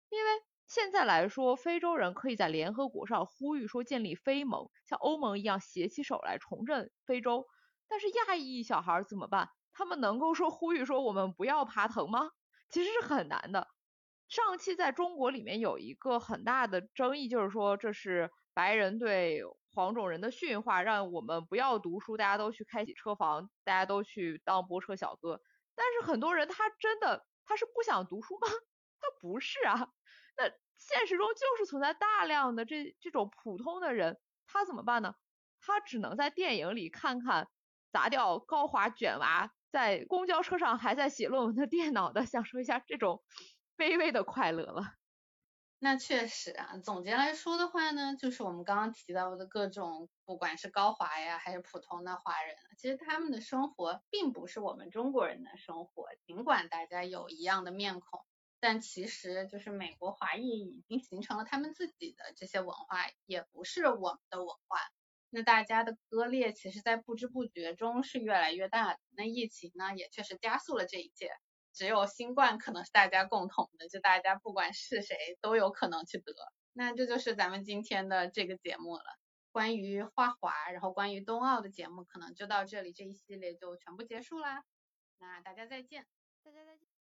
因为现在来说，非洲人可以在联合国上呼吁说建立非盟，像欧盟一样携起手来重振非洲。但是亚裔小孩怎么办？他们能够说呼吁说我们不要爬藤吗？其实是很难的。上期在中国里面有一个很大的争议，就是说这是白人对。黄种人的驯化，让我们不要读书，大家都去开起车房，大家都去当泊车小哥。但是很多人他真的他是不想读书吗？他不是啊。那现实中就是存在大量的这这种普通的人，他怎么办呢？他只能在电影里看看砸掉高华卷娃在公交车上还在写论文的电脑的，享受一下这种卑微的快乐了。那确实啊，总结来说的话呢，就是我们刚刚提到的各种，不管是高华呀，还是普通的华人，其实他们的生活并不是我们中国人的生活。尽管大家有一样的面孔，但其实就是美国华裔已经形成了他们自己的这些文化，也不是我们的文化。那大家的割裂，其实在不知不觉中是越来越大的。那疫情呢，也确实加速了这一切。只有新冠可能是大家共同的，就大家不管是谁都有可能去得。那这就是咱们今天的这个节目了。关于花滑，然后关于冬奥的节目可能就到这里，这一系列就全部结束啦。那大家再见，大家再见。